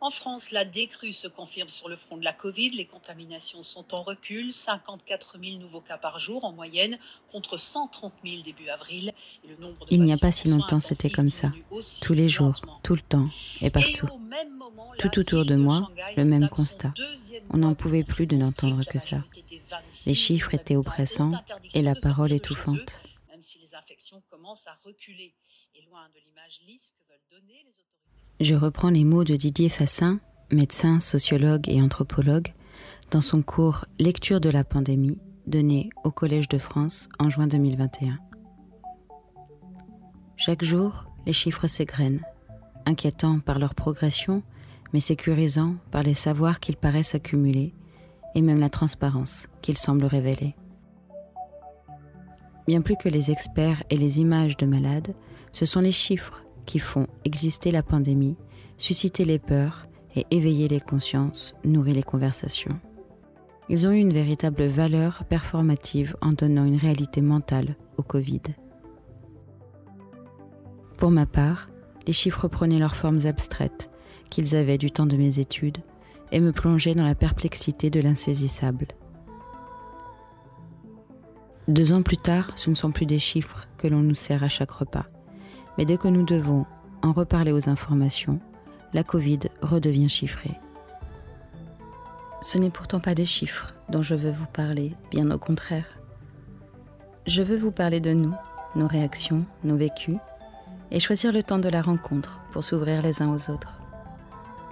En France, la décrue se confirme sur le front de la Covid. Les contaminations sont en recul, 54 000 nouveaux cas par jour en moyenne contre 130 000 début avril. Et le nombre de Il n'y a pas si longtemps, c'était comme ça. Tous les jours, tout le temps et partout. tout autour de moi, le même constat. On n'en pouvait plus de n'entendre que ça. Les chiffres étaient oppressants et la parole étouffante. Même si les infections commencent à reculer et loin de l'image lisse que veulent donner les autorités. Je reprends les mots de Didier Fassin, médecin, sociologue et anthropologue, dans son cours Lecture de la pandémie, donné au Collège de France en juin 2021. Chaque jour, les chiffres s'égrènent, inquiétants par leur progression, mais sécurisants par les savoirs qu'ils paraissent accumuler et même la transparence qu'ils semblent révéler. Bien plus que les experts et les images de malades, ce sont les chiffres qui font exister la pandémie, susciter les peurs et éveiller les consciences, nourrir les conversations. Ils ont eu une véritable valeur performative en donnant une réalité mentale au Covid. Pour ma part, les chiffres prenaient leurs formes abstraites qu'ils avaient du temps de mes études et me plongeaient dans la perplexité de l'insaisissable. Deux ans plus tard, ce ne sont plus des chiffres que l'on nous sert à chaque repas. Mais dès que nous devons en reparler aux informations, la Covid redevient chiffrée. Ce n'est pourtant pas des chiffres dont je veux vous parler, bien au contraire. Je veux vous parler de nous, nos réactions, nos vécus, et choisir le temps de la rencontre pour s'ouvrir les uns aux autres.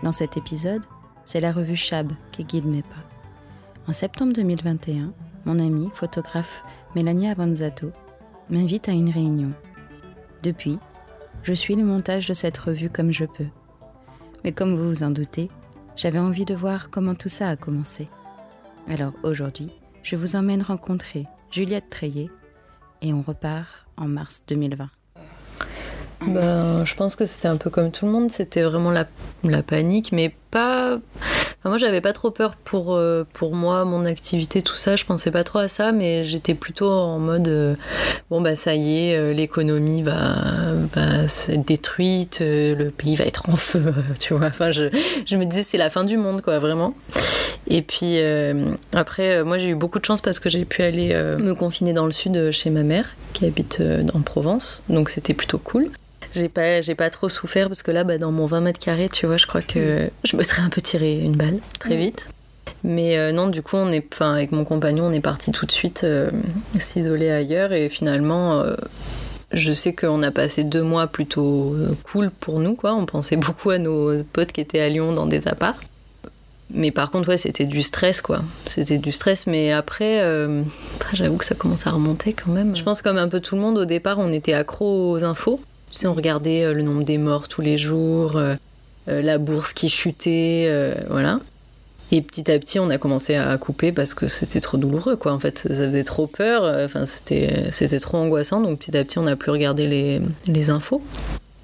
Dans cet épisode, c'est la revue Chab qui guide mes pas. En septembre 2021, mon amie, photographe Mélanie Avanzato, m'invite à une réunion. Depuis, je suis le montage de cette revue comme je peux. Mais comme vous vous en doutez, j'avais envie de voir comment tout ça a commencé. Alors aujourd'hui, je vous emmène rencontrer Juliette Treillet et on repart en mars 2020. Ben, je pense que c'était un peu comme tout le monde, c'était vraiment la, la panique, mais pas moi, j'avais pas trop peur pour, euh, pour moi, mon activité, tout ça. Je pensais pas trop à ça, mais j'étais plutôt en mode euh, bon, bah ça y est, euh, l'économie va, va se détruite, le pays va être en feu, tu vois. Enfin, je, je me disais, c'est la fin du monde, quoi, vraiment. Et puis après, moi, j'ai eu beaucoup de chance parce que j'ai pu aller me confiner dans le sud chez ma mère, qui habite en Provence. Donc, c'était plutôt cool j'ai pas, j'ai pas trop souffert parce que là, bah, dans mon 20 mètres carrés, tu vois, je crois que je me serais un peu tiré une balle très vite. Mais euh, non, du coup, on est, enfin, avec mon compagnon, on est parti tout de suite euh, s'isoler ailleurs et finalement. Euh, je sais qu'on a passé deux mois plutôt cool pour nous, quoi. On pensait beaucoup à nos potes qui étaient à Lyon dans des apparts. Mais par contre, ouais, c'était du stress, quoi. C'était du stress, mais après, j'avoue que ça commence à remonter quand même. Je pense comme un peu tout le monde, au départ, on était accro aux infos. On regardait euh, le nombre des morts tous les jours, euh, euh, la bourse qui chutait, voilà. Et petit à petit, on a commencé à couper parce que c'était trop douloureux, quoi. En fait, ça, faisait trop peur. Enfin, c'était, trop angoissant. Donc petit à petit, on n'a plus regardé les, les infos.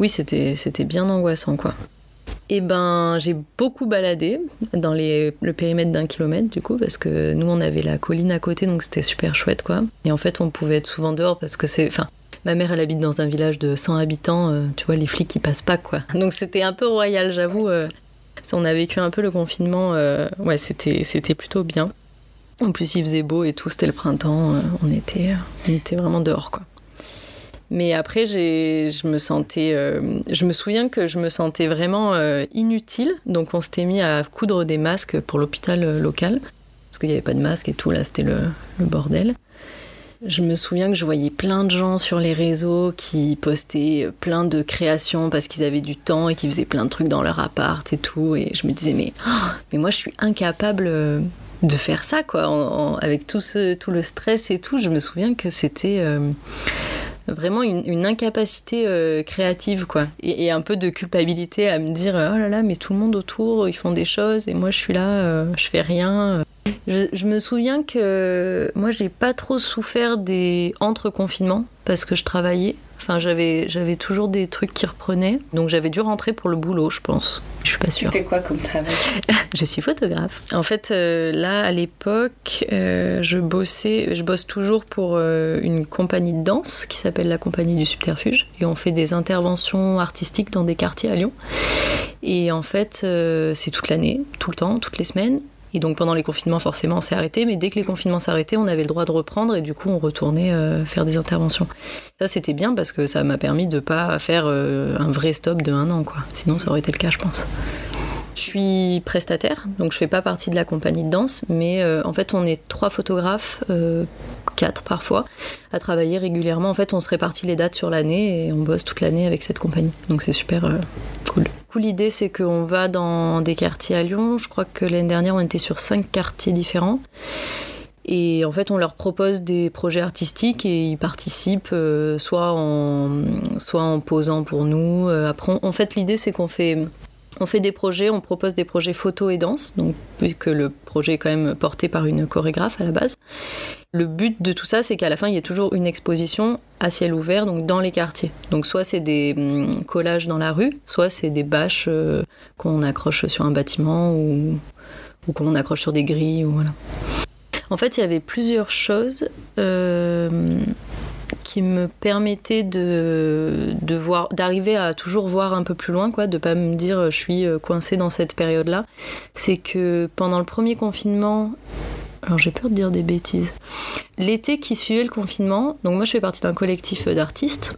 Oui, c'était, c'était bien angoissant, quoi. Et eh ben, j'ai beaucoup baladé dans les, le périmètre d'un kilomètre, du coup, parce que nous, on avait la colline à côté, donc c'était super chouette, quoi. Et en fait, on pouvait être souvent dehors parce que c'est, enfin, Ma mère, elle habite dans un village de 100 habitants, euh, tu vois, les flics qui passent pas, quoi. Donc c'était un peu royal, j'avoue. Euh. on a vécu un peu le confinement, euh, ouais, c'était, plutôt bien. En plus, il faisait beau et tout, c'était le printemps, on, était, on était vraiment dehors, quoi. Mais après, je me sentais, je me souviens que je me sentais vraiment inutile. Donc, on s'était mis à coudre des masques pour l'hôpital local parce qu'il n'y avait pas de masque et tout. Là, c'était le, bordel. Je me souviens que je voyais plein de gens sur les réseaux qui postaient plein de créations parce qu'ils avaient du temps et qui faisaient plein de trucs dans leur appart et tout. Et je me disais, mais, oh, mais moi, je suis incapable euh, de faire ça, quoi. avec tout, ce, tout le stress et tout, je me souviens que c'était. Euh, vraiment une, incapacité euh, créative quoi et, un peu de culpabilité à me dire oh là là mais tout le monde autour ils font des choses et moi je suis là je fais rien je, me souviens que moi, j'ai pas trop souffert des entre-confinements parce que je travaillais. Enfin, j'avais, j'avais toujours des trucs qui reprenaient. Donc, j'avais dû rentrer pour le boulot, je pense. Je suis pas sûre. Tu fais quoi comme travail? Je suis photographe. En fait, euh, là, à l'époque, euh, je bossais, je bosse toujours pour euh, une compagnie de danse qui s'appelle la Compagnie du Subterfuge. Et on fait des interventions artistiques dans des quartiers à Lyon. Et en fait, c'est toute l'année, tout le temps, toutes les semaines. Et donc pendant les confinements, forcément, on s'est arrêté. Mais dès que les confinements s'arrêtaient, on avait le droit de reprendre et du coup, on retournait faire des interventions. Ça, c'était bien parce que ça m'a permis de pas faire un vrai stop de un an, quoi. Sinon, ça aurait été le cas, je pense. Je suis prestataire, donc je fais pas partie de la compagnie de danse, mais euh, en fait on est trois photographes, euh, parfois, à travailler régulièrement. En fait on se répartit les dates sur l'année et on bosse toute l'année avec cette compagnie. Donc c'est super euh, cool. L'idée c'est qu'on va dans des quartiers à Lyon. Je crois que l'année dernière on était sur cinq quartiers différents. Et en fait, on leur propose des projets artistiques et ils participent soit, en, soit en posant pour nous. après, en fait, l'idée, c'est qu'on fait on fait des projets, on propose des projets photo et danse, donc puisque le projet est quand même porté par une chorégraphe à la base. Le but de tout ça, c'est qu'à la fin, il y ait toujours une exposition à ciel ouvert, donc dans les quartiers. Donc soit c'est des hum, collages dans la rue, soit c'est des bâches euh, qu'on accroche sur un bâtiment ou, qu'on accroche sur des grilles. En fait, il y avait plusieurs choses. Euh, qui me permettait de, de voir, d'arriver à toujours voir un peu plus loin, quoi, de pas me dire je suis euh, coincée dans cette période-là, c'est que pendant le premier confinement, alors j'ai peur de dire des bêtises, l'été qui suivait le confinement, donc moi je fais partie d'un collectif d'artistes,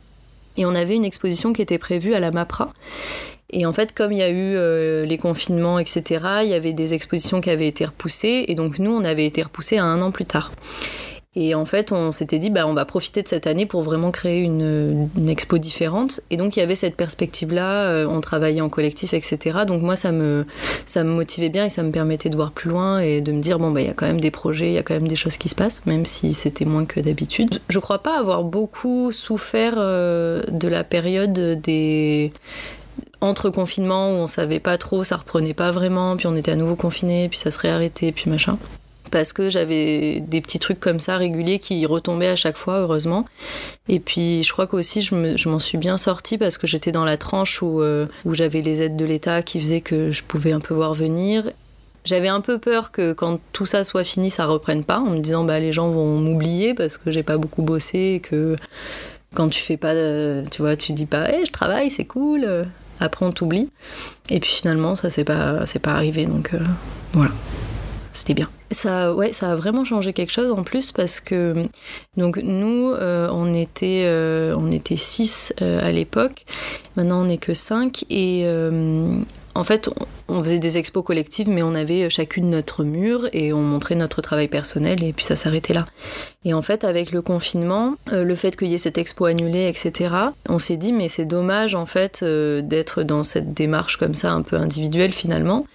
et on avait une exposition qui était prévue à la MAPRA. Et en fait, comme il y a eu euh, les confinements, etc., il y avait des expositions qui avaient été repoussées, et donc nous, on avait été repoussés à un an plus tard. Et en fait, on s'était dit, bah, on va profiter de cette année pour vraiment créer une, expo différente. Et donc, il y avait cette perspective-là, euh, on travaillait en collectif, etc. Donc, moi, ça me, ça me motivait bien et ça me permettait de voir plus loin et de me dire, bon, bah, il y a quand même des projets, il y a quand même des choses qui se passent, même si c'était moins que d'habitude. Je crois pas avoir beaucoup souffert euh, de la période des entre confinements où on savait pas trop, ça reprenait pas vraiment, puis on était à nouveau confiné, puis ça se réarrêtait, puis machin parce que j'avais des petits trucs comme ça réguliers qui retombaient à chaque fois, heureusement. Et puis je crois qu'aussi je m'en suis bien sortie parce que j'étais dans la tranche où, euh, où j'avais les aides de l'État qui faisaient que je pouvais un peu voir venir. J'avais un peu peur que quand tout ça soit fini, ça reprenne pas, en me disant bah les gens vont m'oublier parce que j'ai pas beaucoup bossé et que quand tu fais pas, tu vois, tu dis pas, hey, je travaille, c'est cool. Après on t'oublie. Et puis finalement ça c'est pas, c'est pas arrivé, donc euh, voilà c'était bien. Ça, ouais, ça a vraiment changé quelque chose en plus parce que donc nous, euh, on était, euh, on était six euh, à l'époque. Maintenant, on n'est que cinq et en fait, on faisait des expos collectives, mais on avait chacune notre mur et on montrait notre travail personnel et puis ça s'arrêtait là. Et en fait, avec le confinement, le fait qu'il y ait cette expo annulée, etc., on s'est dit, mais c'est dommage en fait d'être dans cette démarche comme ça un peu individuelle finalement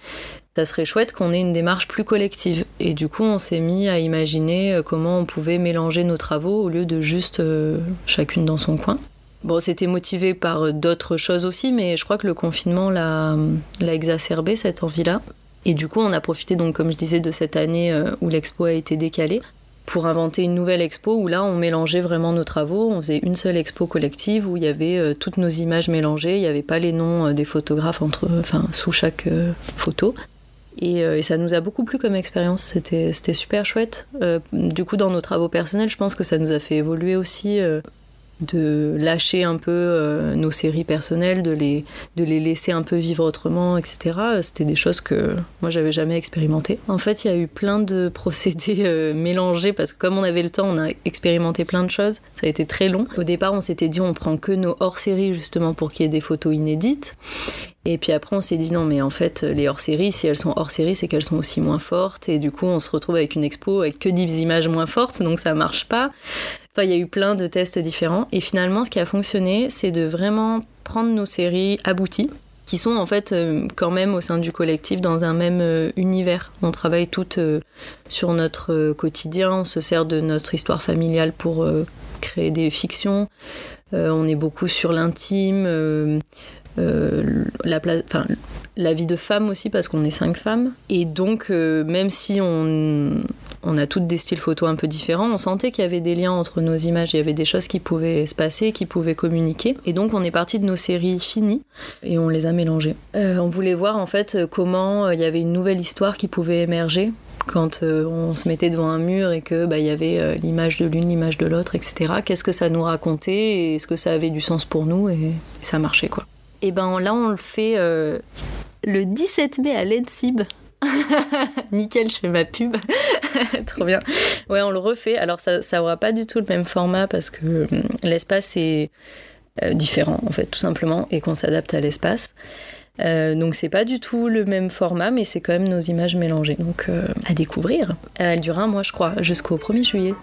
ça serait chouette qu'on ait une démarche plus collective. Et du coup, on s'est mis à imaginer euh, comment on pouvait mélanger nos travaux au lieu de juste euh, chacune dans son coin. Bon, c'était motivé par euh, d'autres choses aussi, mais je crois que le confinement l'a, exacerbé, cette envie-là. Et du coup, on a profité, donc, comme je disais, de cette année où l'expo a été décalée pour inventer une nouvelle expo où là, on mélangeait vraiment nos travaux. On faisait une seule expo collective où il y avait toutes nos images mélangées. Il n'y avait pas les noms des photographes sous chaque photo. Euh, et, ça nous a beaucoup plu comme expérience, c'était super chouette. Euh, du coup, dans nos travaux personnels, je pense que ça nous a fait évoluer aussi. Euh, de lâcher un peu nos séries personnelles, de les, de les laisser un peu vivre autrement, etc. C'était des choses que moi j'avais jamais expérimentées. En fait, il y a eu plein de procédés mélangés parce que comme on avait le temps, on a expérimenté plein de choses. Ça a été très long. Au départ, on s'était dit on prend que nos hors-séries justement pour qu'il y ait des photos inédites. Et puis après, on s'est dit non, mais en fait, les hors-séries, si elles sont hors-série, c'est qu'elles sont aussi moins fortes. Et du coup, on se retrouve avec une expo avec que 10 images moins fortes, donc ça marche pas. Enfin, il y a eu plein de tests différents. Et finalement, ce qui a fonctionné, c'est de vraiment prendre nos séries abouties qui sont en fait euh, quand même au sein du collectif dans un même euh, univers. On travaille toutes euh, sur notre quotidien, on se sert de notre histoire familiale pour créer des fictions. on est beaucoup sur l'intime, la, la vie de femme aussi parce qu'on est cinq femmes. Et donc, même si on, on a toutes des styles photos un peu différents. On sentait qu'il y avait des liens entre nos images, il y avait des choses qui pouvaient se passer, qui pouvaient communiquer. Et donc on est parti de nos séries finies et on les a mélangées. Euh, on voulait voir en fait comment euh, il y avait une nouvelle histoire qui pouvait émerger quand euh, on se mettait devant un mur et que bah, y avait l'image de l'une, l'image de l'autre, etc. Qu'est-ce que ça nous racontait et est-ce que ça avait du sens pour nous et, ça marchait quoi. Et ben là on le fait le 17 mai à l'ENSIB. Nickel, je fais ma pub. Trop bien. Ouais, on le refait. Alors, ça, ça pas du tout le même format parce que hum, l'espace est euh, différent, en fait, tout simplement, et qu'on s'adapte à l'espace. Euh, donc c'est pas du tout le même format, mais c'est quand même nos images mélangées. Donc euh, à découvrir. Elle durera un mois, je crois, jusqu'au 1er juillet.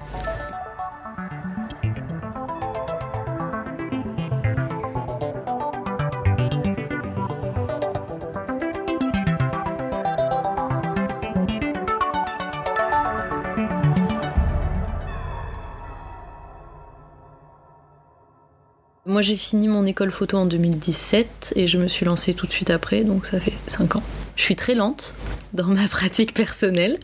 Moi j'ai fini mon école photo en 2017 et je me suis lancée tout de suite après, donc ça fait 5 ans. Je suis très lente dans ma pratique personnelle.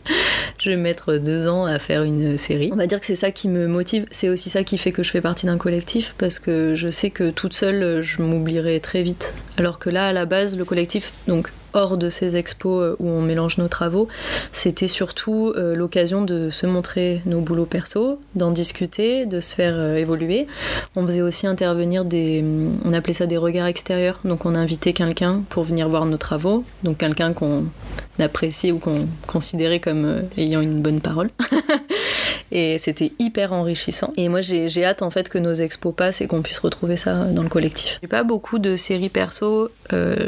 Je vais mettre deux ans à faire une série. On va dire que c'est ça qui me motive. C'est aussi ça qui fait que je fais partie d'un collectif parce que je sais que toute seule, je m'oublierai très vite. Alors que là, à la base, le collectif, donc hors de ces expos euh, où on mélange nos travaux, c'était surtout euh, l'occasion de se montrer nos boulots perso, d'en discuter, de se faire euh, évoluer. On faisait aussi intervenir des, on appelait ça des regards extérieurs. Donc on invitait quelqu'un pour venir voir nos travaux, donc quelqu'un qu'on appréciait ou qu'on considérait comme ayant une bonne parole. et c'était hyper enrichissant. Et moi j'ai hâte en fait que nos expos passent et qu'on puisse retrouver ça dans le collectif. J'ai pas beaucoup de séries perso,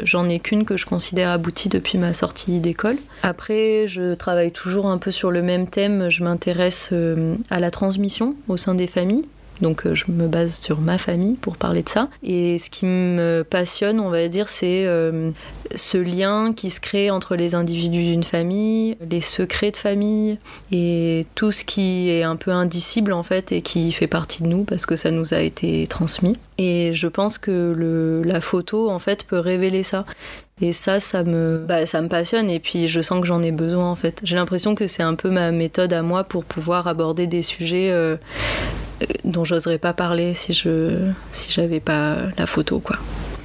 j'en ai qu'une que je considère abouti depuis ma sortie d'école. Après, je travaille toujours un peu sur le même thème. Je m'intéresse euh, à la transmission au sein des familles. Donc euh, je me base sur ma famille pour parler de ça. Et ce qui me passionne, on va dire, c'est euh, ce lien qui se crée entre les individus d'une famille, les secrets de famille et tout ce qui est un peu indicible en fait et qui fait partie de nous parce que ça nous a été transmis. Et je pense que la photo en fait peut révéler ça. Et ça, ça me, bah, ça me passionne et puis je sens que j'en ai besoin en fait. J'ai l'impression que c'est un peu ma méthode à moi pour pouvoir aborder des sujets euh, dont j'oserais pas parler si je si j'avais pas la photo quoi.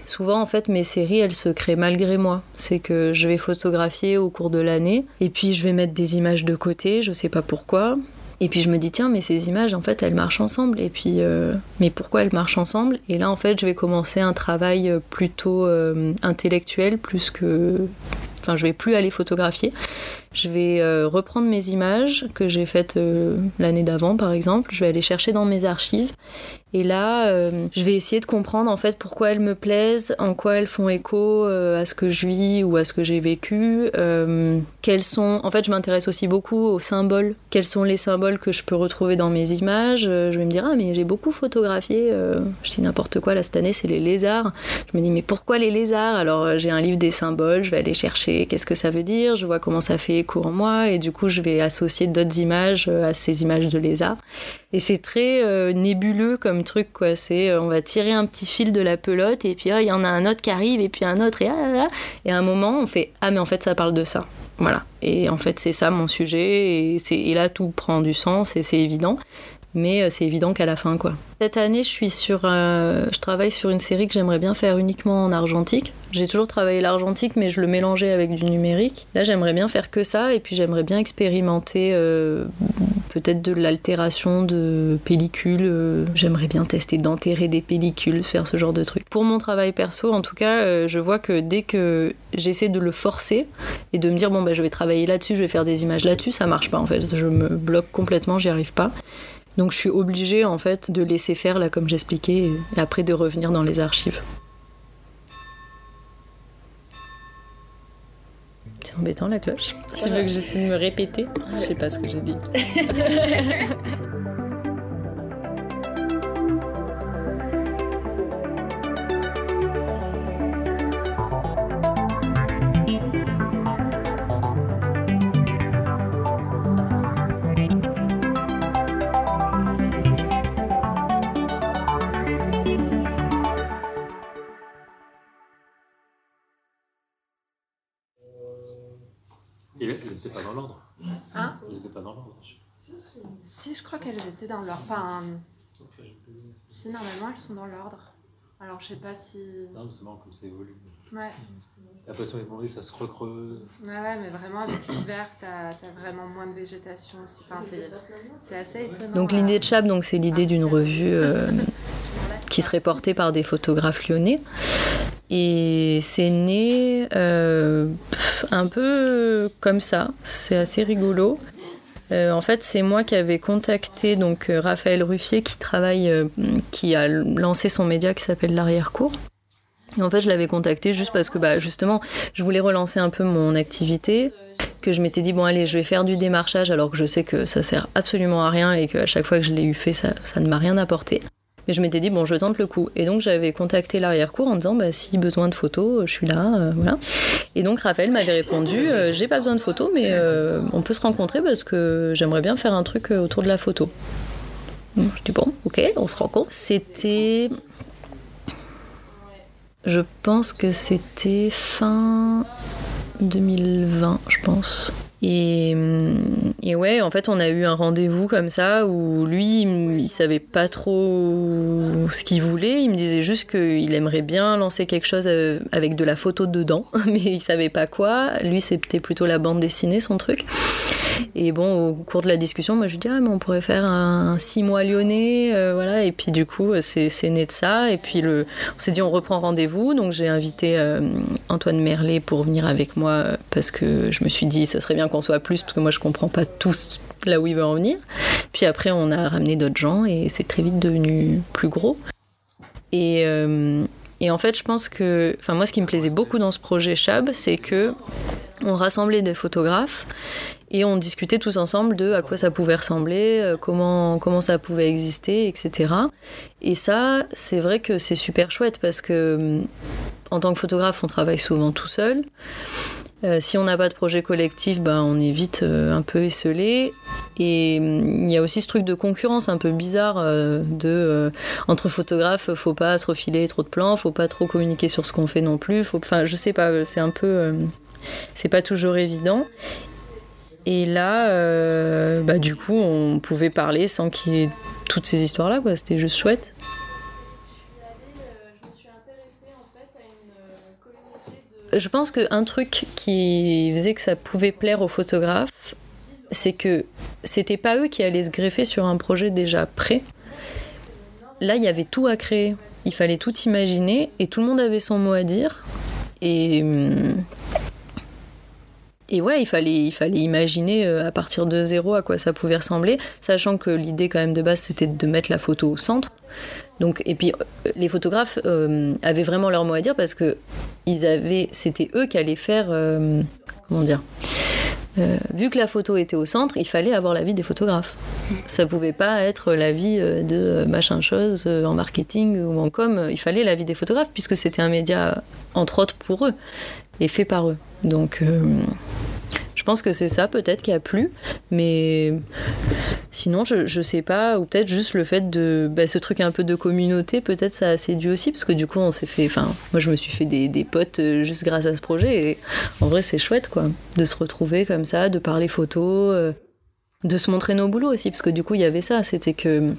Souvent en fait mes séries elles se créent malgré moi. C'est que je vais photographier au cours de l'année et puis je vais mettre des images de côté, je sais pas pourquoi. Et puis je me dis, tiens, mais ces images, en fait, elles marchent ensemble. Et puis, euh, mais pourquoi elles marchent ensemble? Et là, en fait, je vais commencer un travail euh, plutôt euh, intellectuel, plus que. Enfin, je vais plus aller photographier. Je vais reprendre mes images que j'ai faites l'année d'avant, par exemple. Je vais aller chercher dans mes archives et là, euh, je vais essayer de comprendre en fait pourquoi elles me plaisent, en quoi elles font écho euh, à ce que je vis ou à ce que j'ai vécu. Euh, quels sont, en fait, je m'intéresse aussi beaucoup aux symboles. Quels sont les symboles que je peux retrouver dans mes images? Je vais me dire ah mais j'ai beaucoup photographié. je dis n'importe quoi là cette année, c'est les lézards. Je me dis mais pourquoi les lézards? Alors j'ai un livre des symboles, je vais aller chercher qu'est-ce que ça veut dire. Je vois comment ça fait écho en moi et du coup je vais associer d'autres images à ces images de lézards. Et c'est très euh, nébuleux comme truc, quoi. C'est euh, on va tirer un petit fil de la pelote et puis ah, il y en a un autre qui arrive et puis un autre et ah Et à un moment, on fait ah mais en fait ça parle de ça. Voilà. Et en fait c'est ça mon sujet et, et là tout prend du sens et c'est évident mais euh, c'est évident qu'à la fin quoi. Cette année, je suis sur je travaille sur une série que j'aimerais bien faire uniquement en argentique. J'ai toujours travaillé l'argentique mais je le mélangeais avec du numérique. Là, j'aimerais bien faire que ça et puis j'aimerais bien expérimenter peut-être de l'altération de pellicules. Euh, j'aimerais bien tester d'enterrer des pellicules, faire ce genre de truc. Pour mon travail perso, en tout cas, euh, je vois que dès que j'essaie de le forcer et de me dire bon bah je vais travailler là-dessus, je vais faire des images là-dessus, ça marche pas en fait. Je me bloque complètement, j'y arrive pas. Donc je suis obligée en fait de laisser faire là comme j'expliquais et après de revenir dans les archives. C'est embêtant la cloche. Tu veux que j'essaie de me répéter? Je sais pas ce que j'ai dit. étaient dans l'ordre. Enfin, si normalement elles sont dans l'ordre. Alors je sais pas si. Non, mais c'est marrant comme ça évolue. Ouais. T'as pas évolué, ça se recreuse. Ouais, ouais, mais vraiment avec l'hiver, t'as as vraiment moins de végétation aussi. Enfin, c'est assez étonnant. Donc l'idée de Chab, donc c'est l'idée d'une revue euh, qui serait portée par des photographes lyonnais Et c'est né euh, un peu comme ça, c'est assez rigolo. Euh, en fait, c'est moi qui avais contacté donc euh, Raphaël Ruffier qui travaille, qui a lancé son média qui s'appelle l'arrière-cour. En fait, je l'avais contacté juste parce que bah, justement, je voulais relancer un peu mon activité, que je m'étais dit bon allez, je vais faire du démarchage alors que je sais que ça sert absolument à rien et qu'à chaque fois que je l'ai eu fait, ça ne m'a rien apporté. Mais je m'étais dit, bon, je tente le coup. Et donc, j'avais contacté l'arrière-cour en disant, bah, si besoin de photos, je suis là. Euh, voilà. Et donc, Raphaël m'avait répondu, euh, j'ai pas besoin de photos, mais euh, on peut se rencontrer parce que j'aimerais bien faire un truc autour de la photo. je dis, bon, ok, on se rencontre. C'était. Je pense que c'était fin 2020, je pense. Et, et, ouais, en fait, on a eu un rendez-vous comme ça où lui, il savait pas trop ce qu'il voulait. Il me disait juste qu'il aimerait bien lancer quelque chose euh, avec de la photo dedans, mais il savait pas quoi. Lui, c'était plutôt la bande dessinée, son truc. Et bon, au cours de la discussion, moi, je lui dis, ah, mais on pourrait faire un, six mois lyonnais, euh, voilà. Et puis, du coup, c'est né de ça. Et puis, le, on s'est dit, on reprend rendez-vous. Donc, j'ai invité euh, Antoine Merlet pour venir avec moi parce que je me suis dit, ça serait bien qu'on soit plus, parce que moi je comprends pas tous là où il veut en venir. Puis après, on a ramené d'autres gens et c'est très vite devenu plus gros. Et, euh, et, en fait, je pense que, enfin moi, ce qui me plaisait beaucoup dans ce projet Chab, c'est que on rassemblait des photographes et on discutait tous ensemble de à quoi ça pouvait ressembler, euh, comment, comment ça pouvait exister, etc. Et ça, c'est vrai que c'est super chouette parce que en tant que photographe, on travaille souvent tout seul. Euh, si on n'a pas de projet collectif, ben, on est vite euh, un peu esselé. Et mm, il y a aussi ce truc de concurrence un peu bizarre de entre photographes, faut pas se refiler trop de plans, faut pas trop communiquer sur ce qu'on fait non plus. Enfin, je sais pas, c'est un peu, c'est pas toujours évident. Et là, bah, du coup, on pouvait parler sans qu'il y ait toutes ces histoires-là, quoi. C'était juste chouette. je pense qu'un truc qui faisait que ça pouvait plaire aux photographes, c'est que c'était pas eux qui allaient se greffer sur un projet déjà prêt. Là, il y avait tout à créer. Il fallait tout imaginer et tout le monde avait son mot à dire. Et. Et ouais, il fallait, imaginer euh, à partir de zéro à quoi ça pouvait ressembler, sachant que l'idée quand même de base c'était de mettre la photo au centre. Donc, et puis euh, les photographes euh, avaient vraiment leur mot à dire parce que ils avaient, c'était eux qui allaient faire, comment dire, vu que la photo était au centre, il fallait avoir l'avis des photographes. Ça pouvait pas être l'avis de machin chose en marketing ou en com. Il fallait l'avis des photographes puisque c'était un média entre autres pour eux et fait par eux. Donc je pense que c'est ça peut-être qui a plu, mais sinon je, je sais pas, ou peut-être juste le fait de bah, ce truc un peu de communauté, peut-être ça a séduit aussi, parce que du coup on s'est fait, enfin moi je me suis fait des, des, potes euh, juste grâce à ce projet, et en vrai c'est chouette quoi, de se retrouver comme ça, de parler photo, euh, de se montrer nos boulots aussi, parce que du coup il y avait ça, c'était que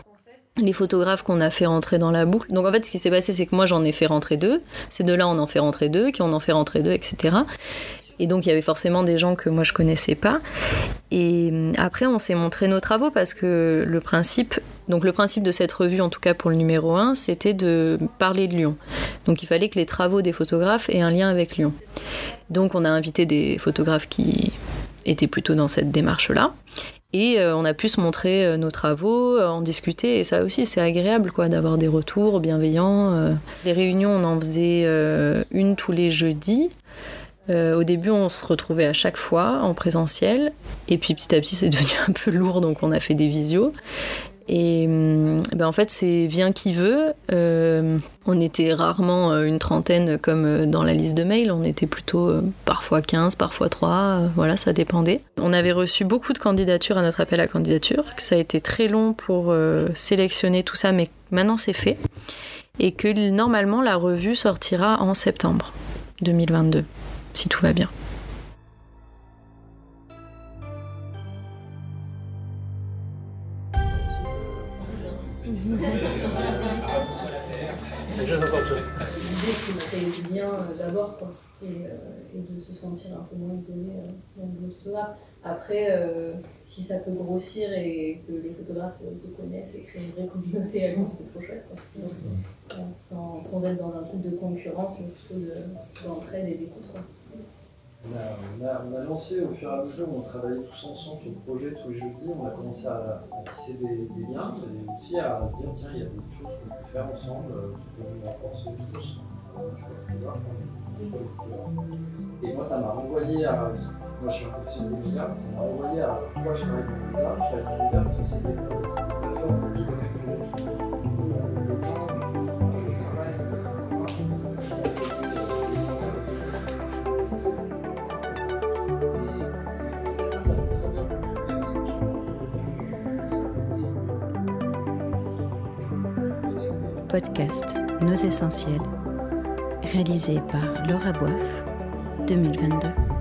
les photographes qu'on a fait rentrer dans la boucle. Donc en fait, ce qui s'est passé, c'est que moi j'en ai fait rentrer deux. Ces deux-là, on en fait rentrer deux, qui on en fait rentrer deux, etc. Et donc il y avait forcément des gens que moi je connaissais pas. Et hum, après on s'est montré nos travaux parce que le principe, donc le principe de cette revue, en tout cas pour le numéro 1, c'était de parler de Lyon. Donc il fallait que les travaux des photographes aient un lien avec Lyon. Donc on a invité des photographes qui étaient plutôt dans cette démarche-là. Et euh, on a pu se montrer euh, nos travaux, euh, en discuter, et ça aussi c'est agréable quoi d'avoir des retours bienveillants. Les réunions, on en faisait une tous les jeudis. Au début, on se retrouvait à chaque fois en présentiel, et puis petit à petit, c'est devenu un peu lourd, donc on a fait des visios. Et hum, ben en fait, c'est vient qui veut. Euh, on était rarement euh, une trentaine comme dans la liste de mails, on était plutôt parfois 15, parfois 3, voilà, ça dépendait. On avait reçu beaucoup de candidatures à notre appel à candidature, que ça a été très long pour sélectionner tout ça, mais maintenant c'est fait. Et que normalement, la revue sortira en septembre 2022 si tout va bien. L'idée, c'est de créer du lien euh, d'abord, quoi, et, euh, et, de se sentir un peu moins isolé euh, dans le photographe. Après, euh, si ça peut grossir et que les photographes se connaissent et créer une vraie communauté à c'est trop chouette. Quoi. sans, sans, être dans un truc de concurrence, mais plutôt d'entraide et d'écoute. On a, on, a, lancé au fur et à mesure on travaillait tous ensemble sur le projet tous les jeudis, on a commencé à, tisser des, liens et aussi à se dire tiens, il y a des choses qu'on peut faire ensemble qui peuvent nous renforcer tous. Et moi, ça m'a renvoyé à. Moi, je suis un professionnel de médias, ça m'a renvoyé à pourquoi je travaille dans les. Je travaille dans parce que c'est des plateformes Podcast Nos Essentiels réalisé par Laura Boif 2022.